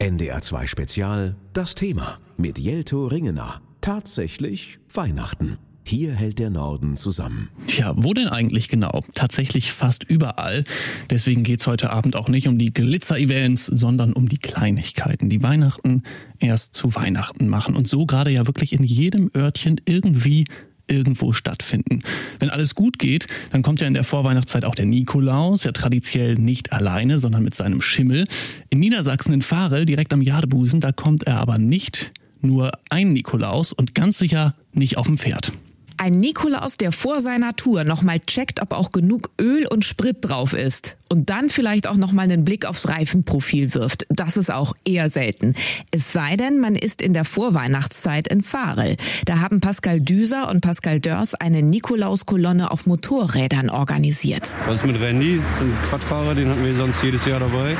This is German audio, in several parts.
NDR2 Spezial Das Thema mit Jelto Ringener. Tatsächlich Weihnachten. Hier hält der Norden zusammen. Tja, wo denn eigentlich genau? Tatsächlich fast überall. Deswegen geht's heute Abend auch nicht um die Glitzer-Events, sondern um die Kleinigkeiten, die Weihnachten erst zu Weihnachten machen. Und so gerade ja wirklich in jedem Örtchen irgendwie irgendwo stattfinden. Wenn alles gut geht, dann kommt ja in der Vorweihnachtszeit auch der Nikolaus, ja traditionell nicht alleine, sondern mit seinem Schimmel. In Niedersachsen in Farel, direkt am Jadebusen, da kommt er aber nicht nur ein Nikolaus und ganz sicher nicht auf dem Pferd. Ein Nikolaus, der vor seiner Tour nochmal checkt, ob auch genug Öl und Sprit drauf ist. Und dann vielleicht auch nochmal einen Blick aufs Reifenprofil wirft. Das ist auch eher selten. Es sei denn, man ist in der Vorweihnachtszeit in Farel. Da haben Pascal Düser und Pascal Dörs eine Nikolauskolonne auf Motorrädern organisiert. Was ist mit Randy? Ein Quadfahrer, den hatten wir sonst jedes Jahr dabei.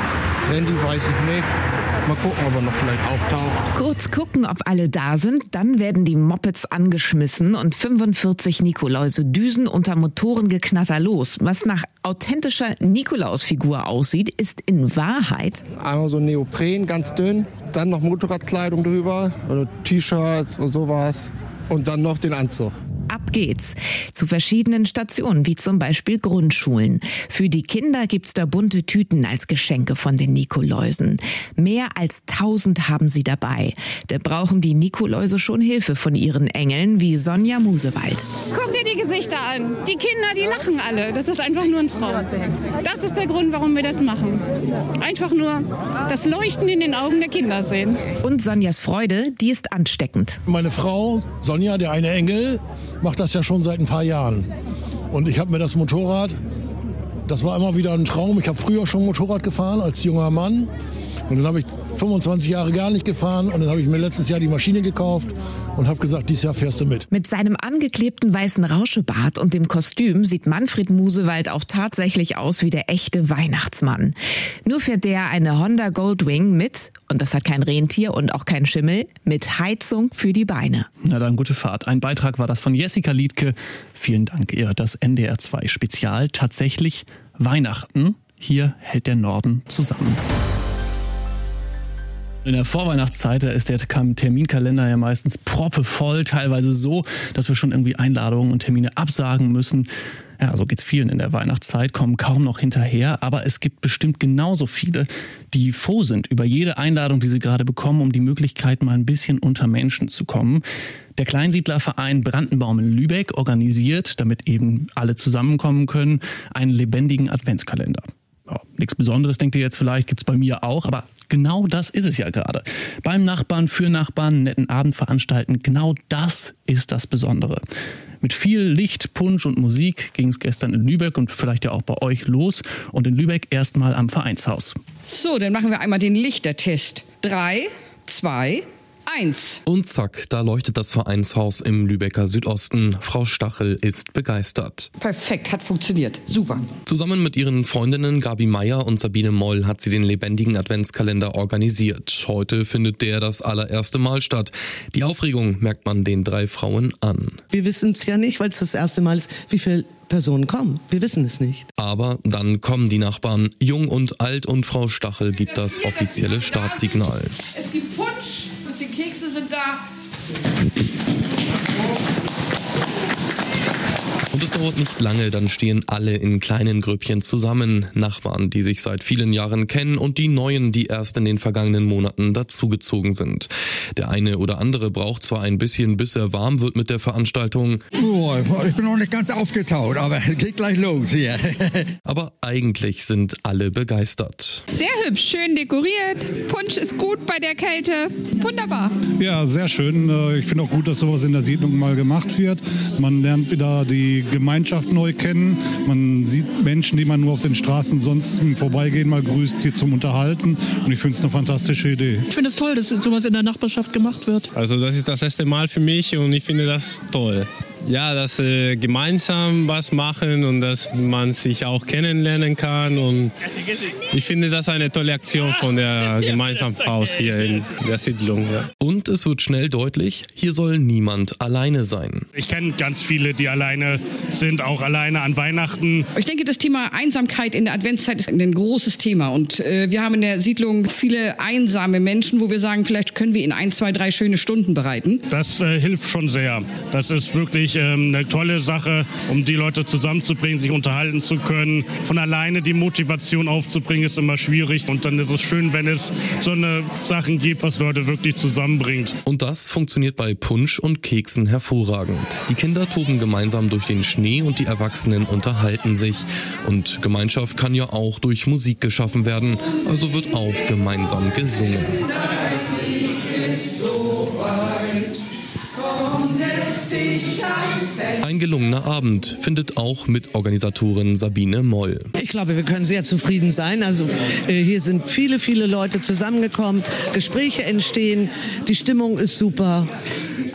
Randy weiß ich nicht. Mal gucken, ob er noch vielleicht auftaucht. Kurz gucken, ob alle da sind. Dann werden die Mopeds angeschmissen und 45 Nikoläuse düsen unter Motorengeknatter los. Was nach authentischer Nikolausfigur aussieht, ist in Wahrheit Einmal so Neopren, ganz dünn. Dann noch Motorradkleidung drüber. Oder T-Shirts und sowas. Und dann noch den Anzug. Ab geht's. Zu verschiedenen Stationen, wie zum Beispiel Grundschulen. Für die Kinder gibt's da bunte Tüten als Geschenke von den Nikoläusen. Mehr als tausend haben sie dabei. Da brauchen die Nikoläuse schon Hilfe von ihren Engeln, wie Sonja Musewald. Guck dir die Gesichter an. Die Kinder, die lachen alle. Das ist einfach nur ein Traum. Das ist der Grund, warum wir das machen. Einfach nur das Leuchten in den Augen der Kinder sehen. Und Sonjas Freude, die ist ansteckend. Meine Frau, Sonja, der eine Engel, macht das ja schon seit ein paar Jahren. Und ich habe mir das Motorrad, das war immer wieder ein Traum. Ich habe früher schon Motorrad gefahren als junger Mann. Und dann habe ich 25 Jahre gar nicht gefahren und dann habe ich mir letztes Jahr die Maschine gekauft und habe gesagt, dieses Jahr fährst du mit. Mit seinem angeklebten weißen Rauschebart und dem Kostüm sieht Manfred Musewald auch tatsächlich aus wie der echte Weihnachtsmann. Nur fährt der eine Honda Goldwing mit, und das hat kein Rentier und auch kein Schimmel, mit Heizung für die Beine. Na dann gute Fahrt. Ein Beitrag war das von Jessica Liedke. Vielen Dank ihr. Das NDR 2 Spezial. Tatsächlich Weihnachten. Hier hält der Norden zusammen. In der Vorweihnachtszeit da ist der Terminkalender ja meistens proppevoll, teilweise so, dass wir schon irgendwie Einladungen und Termine absagen müssen. Ja, so geht's vielen in der Weihnachtszeit, kommen kaum noch hinterher, aber es gibt bestimmt genauso viele, die froh sind über jede Einladung, die sie gerade bekommen, um die Möglichkeit mal ein bisschen unter Menschen zu kommen. Der Kleinsiedlerverein Brandenbaum in Lübeck organisiert, damit eben alle zusammenkommen können, einen lebendigen Adventskalender. Ja, nichts Besonderes, denkt ihr jetzt vielleicht, gibt's bei mir auch, aber genau das ist es ja gerade. Beim Nachbarn, für Nachbarn, netten Abend veranstalten, genau das ist das Besondere. Mit viel Licht, Punsch und Musik ging es gestern in Lübeck und vielleicht ja auch bei euch los und in Lübeck erstmal am Vereinshaus. So, dann machen wir einmal den Lichtertest. Drei, zwei, eins. Und zack, da leuchtet das Vereinshaus im Lübecker Südosten. Frau Stachel ist begeistert. Perfekt, hat funktioniert. Super. Zusammen mit ihren Freundinnen Gabi Meier und Sabine Moll hat sie den lebendigen Adventskalender organisiert. Heute findet der das allererste Mal statt. Die Aufregung merkt man den drei Frauen an. Wir wissen es ja nicht, weil es das erste Mal ist, wie viele Personen kommen. Wir wissen es nicht. Aber dann kommen die Nachbarn. Jung und alt und Frau Stachel gibt das offizielle Startsignal. Es gibt Punsch, Kekse sind da. Und es dauert nicht lange, dann stehen alle in kleinen Grüppchen zusammen. Nachbarn, die sich seit vielen Jahren kennen und die neuen, die erst in den vergangenen Monaten dazugezogen sind. Der eine oder andere braucht zwar ein bisschen, bis er warm wird mit der Veranstaltung. Oh, ich bin noch nicht ganz aufgetaut, aber geht gleich los hier. aber eigentlich sind alle begeistert. Sehr hübsch, schön dekoriert. Punsch ist gut bei der Kälte. Wunderbar. Ja, sehr schön. Ich finde auch gut, dass sowas in der Siedlung mal gemacht wird. Man lernt wieder die Gemeinschaft neu kennen. Man sieht Menschen, die man nur auf den Straßen sonst im Vorbeigehen mal grüßt, hier zum Unterhalten. Und ich finde es eine fantastische Idee. Ich finde es toll, dass sowas in der Nachbarschaft gemacht wird. Also das ist das erste Mal für mich und ich finde das toll. Ja, dass äh, gemeinsam was machen und dass man sich auch kennenlernen kann. Und ich finde das eine tolle Aktion von der Gemeinsamhaus hier in der Siedlung. Ja. Und es wird schnell deutlich, hier soll niemand alleine sein. Ich kenne ganz viele, die alleine sind, auch alleine an Weihnachten. Ich denke, das Thema Einsamkeit in der Adventszeit ist ein großes Thema. Und äh, wir haben in der Siedlung viele einsame Menschen, wo wir sagen, vielleicht können wir ihnen ein, zwei, drei schöne Stunden bereiten. Das äh, hilft schon sehr. Das ist wirklich ähm, eine tolle Sache, um die Leute zusammenzubringen, sich unterhalten zu können. Von alleine die Motivation aufzubringen, ist immer schwierig. Und dann ist es schön, wenn es so eine Sachen gibt, was Leute wirklich zusammenbringt. Und das funktioniert bei Punsch und Keksen hervorragend. Die Kinder toben gemeinsam durch den Schnee und die Erwachsenen unterhalten sich. Und Gemeinschaft kann ja auch durch Musik geschaffen werden, also wird auch gemeinsam gesungen. Ein gelungener Abend findet auch Mitorganisatorin Sabine Moll. Ich glaube, wir können sehr zufrieden sein. Also äh, hier sind viele, viele Leute zusammengekommen, Gespräche entstehen, die Stimmung ist super.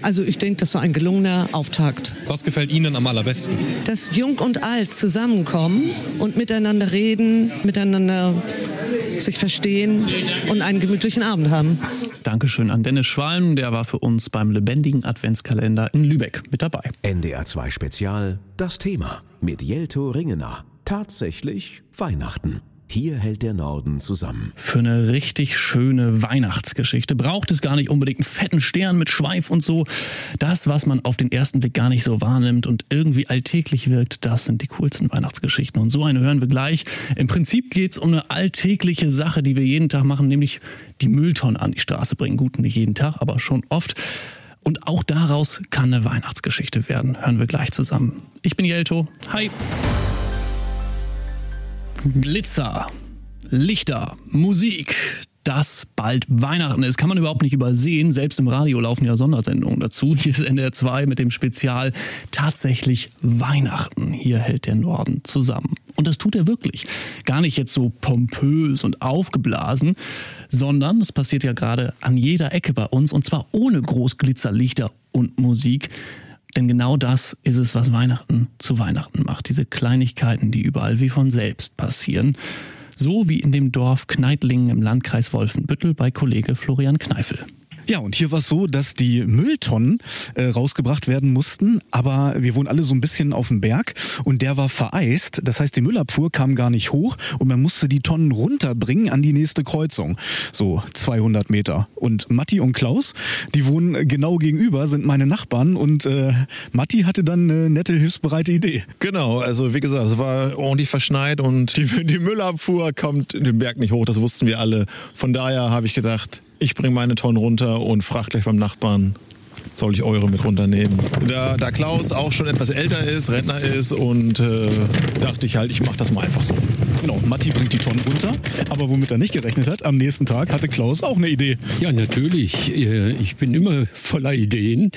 Also ich denke, das war ein gelungener Auftakt. Was gefällt Ihnen am allerbesten? Dass Jung und Alt zusammenkommen und miteinander reden, miteinander sich verstehen und einen gemütlichen Abend haben. Dankeschön an Dennis Schwalm, der war für uns beim lebendigen Adventskalender in Lübeck mit dabei. NDR 2 Spezial, das Thema mit Jelto Ringener. Tatsächlich Weihnachten. Hier hält der Norden zusammen. Für eine richtig schöne Weihnachtsgeschichte braucht es gar nicht unbedingt einen fetten Stern mit Schweif und so. Das, was man auf den ersten Blick gar nicht so wahrnimmt und irgendwie alltäglich wirkt, das sind die coolsten Weihnachtsgeschichten. Und so eine hören wir gleich. Im Prinzip geht es um eine alltägliche Sache, die wir jeden Tag machen, nämlich die Mülltonnen an die Straße bringen. Gut, nicht jeden Tag, aber schon oft. Und auch daraus kann eine Weihnachtsgeschichte werden. Hören wir gleich zusammen. Ich bin Jelto. Hi. Glitzer, Lichter, Musik, dass bald Weihnachten ist, kann man überhaupt nicht übersehen. Selbst im Radio laufen ja Sondersendungen dazu. Hier ist NDR 2 mit dem Spezial Tatsächlich Weihnachten. Hier hält der Norden zusammen. Und das tut er wirklich. Gar nicht jetzt so pompös und aufgeblasen, sondern es passiert ja gerade an jeder Ecke bei uns und zwar ohne Großglitzerlichter und Musik. Denn genau das ist es, was Weihnachten zu Weihnachten macht. Diese Kleinigkeiten, die überall wie von selbst passieren. So wie in dem Dorf Kneitlingen im Landkreis Wolfenbüttel bei Kollege Florian Kneifel. Ja, und hier war es so, dass die Mülltonnen äh, rausgebracht werden mussten, aber wir wohnen alle so ein bisschen auf dem Berg und der war vereist. Das heißt, die Müllabfuhr kam gar nicht hoch und man musste die Tonnen runterbringen an die nächste Kreuzung. So 200 Meter. Und Matti und Klaus, die wohnen genau gegenüber, sind meine Nachbarn und äh, Matti hatte dann eine nette, hilfsbereite Idee. Genau, also wie gesagt, es war ordentlich verschneit und die, die Müllabfuhr kommt den Berg nicht hoch, das wussten wir alle. Von daher habe ich gedacht, ich bringe meine Tonnen runter und frage gleich beim Nachbarn, soll ich eure mit runternehmen. Da, da Klaus auch schon etwas älter ist, Rentner ist und äh, dachte ich halt, ich mache das mal einfach so. Genau, Matti bringt die Tonnen runter, aber womit er nicht gerechnet hat, am nächsten Tag hatte Klaus auch eine Idee. Ja, natürlich. Äh, Ich bin immer voller Ideen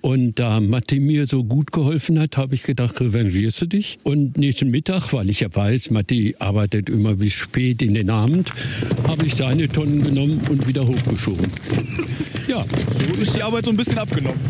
und da Matti mir so gut geholfen hat, habe ich gedacht, revanchierst du dich. Und nächsten Mittag, weil ich ja weiß, Matti arbeitet immer bis spät in den Abend, habe ich seine Tonnen genommen und wieder hochgeschoben. Ja, so ist die Arbeit so ein bisschen abgenommen.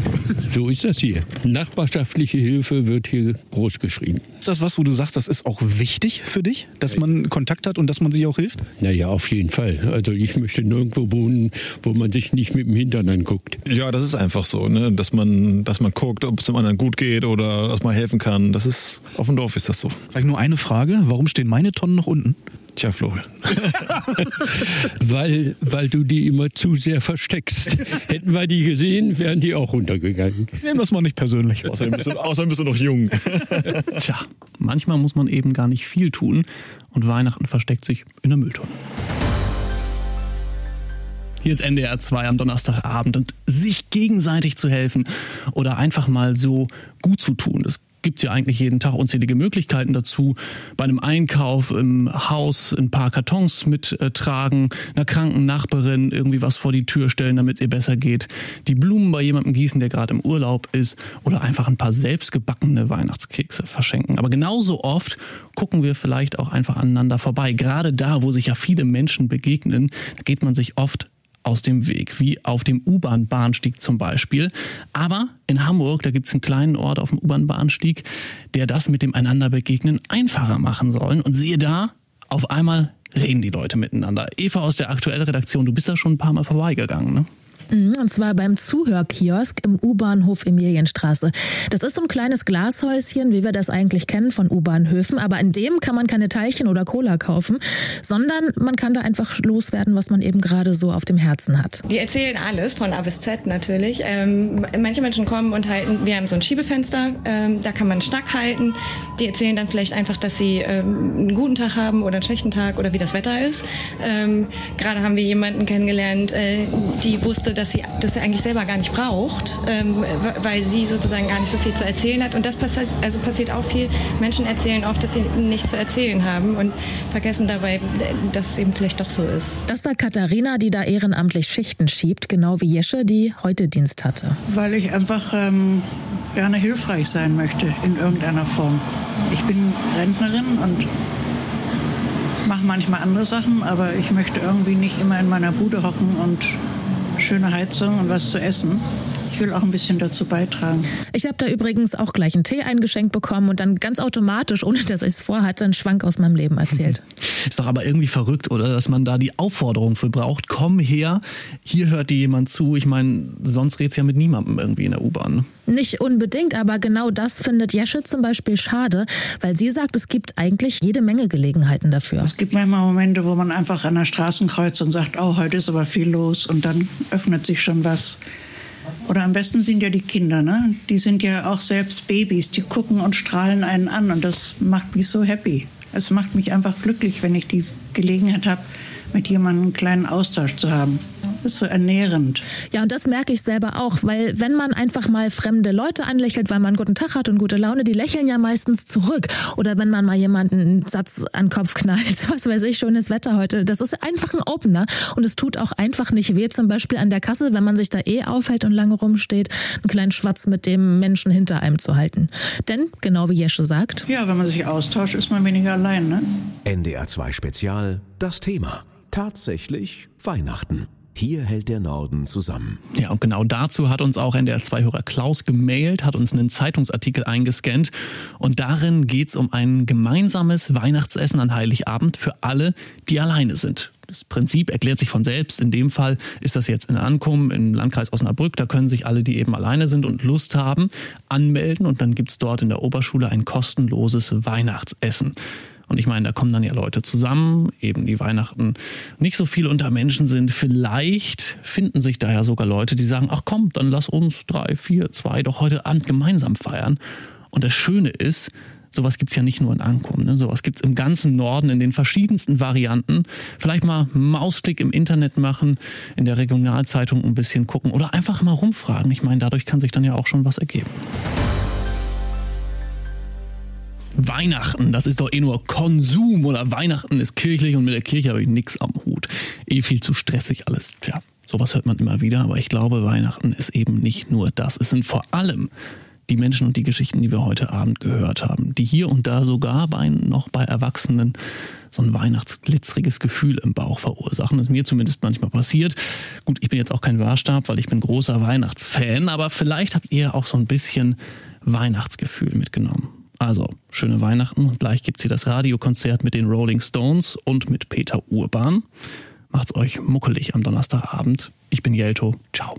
So ist das hier. Nachbarschaftliche Hilfe wird hier groß geschrieben. Ist das was, wo du sagst, das ist auch wichtig für dich, dass man Kontakt hat und dass man sich auch hilft? Naja, auf jeden Fall. Also ich möchte nirgendwo wohnen, wo man sich nicht mit dem Hintern anguckt. Ja, das ist einfach so, ne? dass, man, dass man guckt, ob es dem anderen gut geht oder dass man helfen kann. Das ist, auf dem Dorf ist das so. Sag nur eine Frage, warum stehen meine Tonnen noch unten? Tja, Florian. weil, weil du die immer zu sehr versteckst. Hätten wir die gesehen, wären die auch runtergegangen. Nehmen das mal nicht persönlich. Außerdem bist du, außerdem bist du noch jung. Tja, manchmal muss man eben gar nicht viel tun und Weihnachten versteckt sich in der Mülltonne. Hier ist NDR 2 am Donnerstagabend und sich gegenseitig zu helfen oder einfach mal so gut zu tun. Das gibt es ja eigentlich jeden Tag unzählige Möglichkeiten dazu. Bei einem Einkauf im Haus ein paar Kartons mittragen, einer kranken Nachbarin irgendwie was vor die Tür stellen, damit es ihr besser geht, die Blumen bei jemandem gießen, der gerade im Urlaub ist oder einfach ein paar selbstgebackene Weihnachtskekse verschenken. Aber genauso oft gucken wir vielleicht auch einfach aneinander vorbei. Gerade da, wo sich ja viele Menschen begegnen, da geht man sich oft aus dem Weg, wie auf dem U-Bahn-Bahnstieg zum Beispiel. Aber in Hamburg, da gibt es einen kleinen Ort auf dem U-Bahn-Bahnstieg, der das mit dem Einanderbegegnen einfacher machen soll. Und siehe da, auf einmal reden die Leute miteinander. Eva aus der aktuellen Redaktion, du bist da schon ein paar Mal vorbeigegangen, ne? Mhm, und zwar beim Zuhörkiosk im U-Bahnhof Emilienstraße. Das ist so ein kleines Glashäuschen, wie wir das eigentlich kennen von U-Bahnhöfen. Aber in dem kann man keine Teilchen oder Cola kaufen, sondern man kann da einfach loswerden, was man eben gerade so auf dem Herzen hat. Die erzählen alles von A bis Z natürlich. Ähm, manche Menschen kommen und halten, wir haben so ein Schiebefenster, ähm, da kann man Schnack halten. Die erzählen dann vielleicht einfach, dass sie ähm, einen guten Tag haben oder einen schlechten Tag oder wie das Wetter ist. Ähm, gerade haben wir jemanden kennengelernt, äh, die wusste, dass sie das eigentlich selber gar nicht braucht, ähm, weil sie sozusagen gar nicht so viel zu erzählen hat. Und das passiert, also passiert auch viel. Menschen erzählen oft, dass sie nichts zu erzählen haben und vergessen dabei, dass es eben vielleicht doch so ist. Das sagt Katharina, die da ehrenamtlich Schichten schiebt, genau wie Jesche, die heute Dienst hatte. Weil ich einfach ähm, gerne hilfreich sein möchte in irgendeiner Form. Ich bin Rentnerin und mache manchmal andere Sachen, aber ich möchte irgendwie nicht immer in meiner Bude hocken und schöne Heizung und was zu essen. Ich will auch ein bisschen dazu beitragen. Ich habe da übrigens auch gleich einen Tee eingeschenkt bekommen und dann ganz automatisch, ohne dass ich es vorhatte, einen Schwank aus meinem Leben erzählt. Ist doch aber irgendwie verrückt, oder? Dass man da die Aufforderung für braucht. Komm her, hier hört dir jemand zu. Ich meine, sonst red's ja mit niemandem irgendwie in der U-Bahn. Nicht unbedingt, aber genau das findet Jesche zum Beispiel schade, weil sie sagt, es gibt eigentlich jede Menge Gelegenheiten dafür. Es gibt manchmal Momente, wo man einfach an der Straße kreuzt und sagt, oh, heute ist aber viel los und dann öffnet sich schon was. Oder am besten sind ja die Kinder, ne? Die sind ja auch selbst Babys, die gucken und strahlen einen an und das macht mich so happy. Es macht mich einfach glücklich, wenn ich die Gelegenheit habe, mit jemandem einen kleinen Austausch zu haben. Das ist so ernährend. Ja, und das merke ich selber auch, weil wenn man einfach mal fremde Leute anlächelt, weil man einen guten Tag hat und gute Laune, die lächeln ja meistens zurück. Oder wenn man mal jemanden einen Satz an den Kopf knallt, was weiß ich, schönes Wetter heute. Das ist einfach ein Opener und es tut auch einfach nicht weh, zum Beispiel an der Kasse, wenn man sich da eh aufhält und lange rumsteht, einen kleinen Schwatz mit dem Menschen hinter einem zu halten. Denn, genau wie Jesche sagt. Ja, wenn man sich austauscht, ist man weniger allein, ne? NDR 2 Spezial, das Thema. Tatsächlich Weihnachten. Hier hält der Norden zusammen. Ja, und genau dazu hat uns auch NDR2-Hörer Klaus gemailt, hat uns einen Zeitungsartikel eingescannt. Und darin geht es um ein gemeinsames Weihnachtsessen an Heiligabend für alle, die alleine sind. Das Prinzip erklärt sich von selbst. In dem Fall ist das jetzt in Ankommen im Landkreis Osnabrück. Da können sich alle, die eben alleine sind und Lust haben, anmelden. Und dann gibt es dort in der Oberschule ein kostenloses Weihnachtsessen. Und ich meine, da kommen dann ja Leute zusammen, eben die Weihnachten nicht so viel unter Menschen sind. Vielleicht finden sich da ja sogar Leute, die sagen, ach komm, dann lass uns drei, vier, zwei doch heute Abend gemeinsam feiern. Und das Schöne ist, sowas gibt's ja nicht nur in Ankommen, ne? sowas gibt's im ganzen Norden in den verschiedensten Varianten. Vielleicht mal Mausklick im Internet machen, in der Regionalzeitung ein bisschen gucken oder einfach mal rumfragen. Ich meine, dadurch kann sich dann ja auch schon was ergeben. Weihnachten, das ist doch eh nur Konsum oder Weihnachten ist kirchlich und mit der Kirche habe ich nichts am Hut. Eh viel zu stressig alles. Tja, sowas hört man immer wieder, aber ich glaube, Weihnachten ist eben nicht nur das. Es sind vor allem die Menschen und die Geschichten, die wir heute Abend gehört haben, die hier und da sogar bei, noch bei Erwachsenen so ein weihnachtsglitzeriges Gefühl im Bauch verursachen. Das ist mir zumindest manchmal passiert. Gut, ich bin jetzt auch kein Wahrstab, weil ich bin großer Weihnachtsfan, aber vielleicht habt ihr auch so ein bisschen Weihnachtsgefühl mitgenommen. Also, schöne Weihnachten. Gleich gibt's hier das Radiokonzert mit den Rolling Stones und mit Peter Urban. Macht's euch muckelig am Donnerstagabend. Ich bin Jelto. Ciao.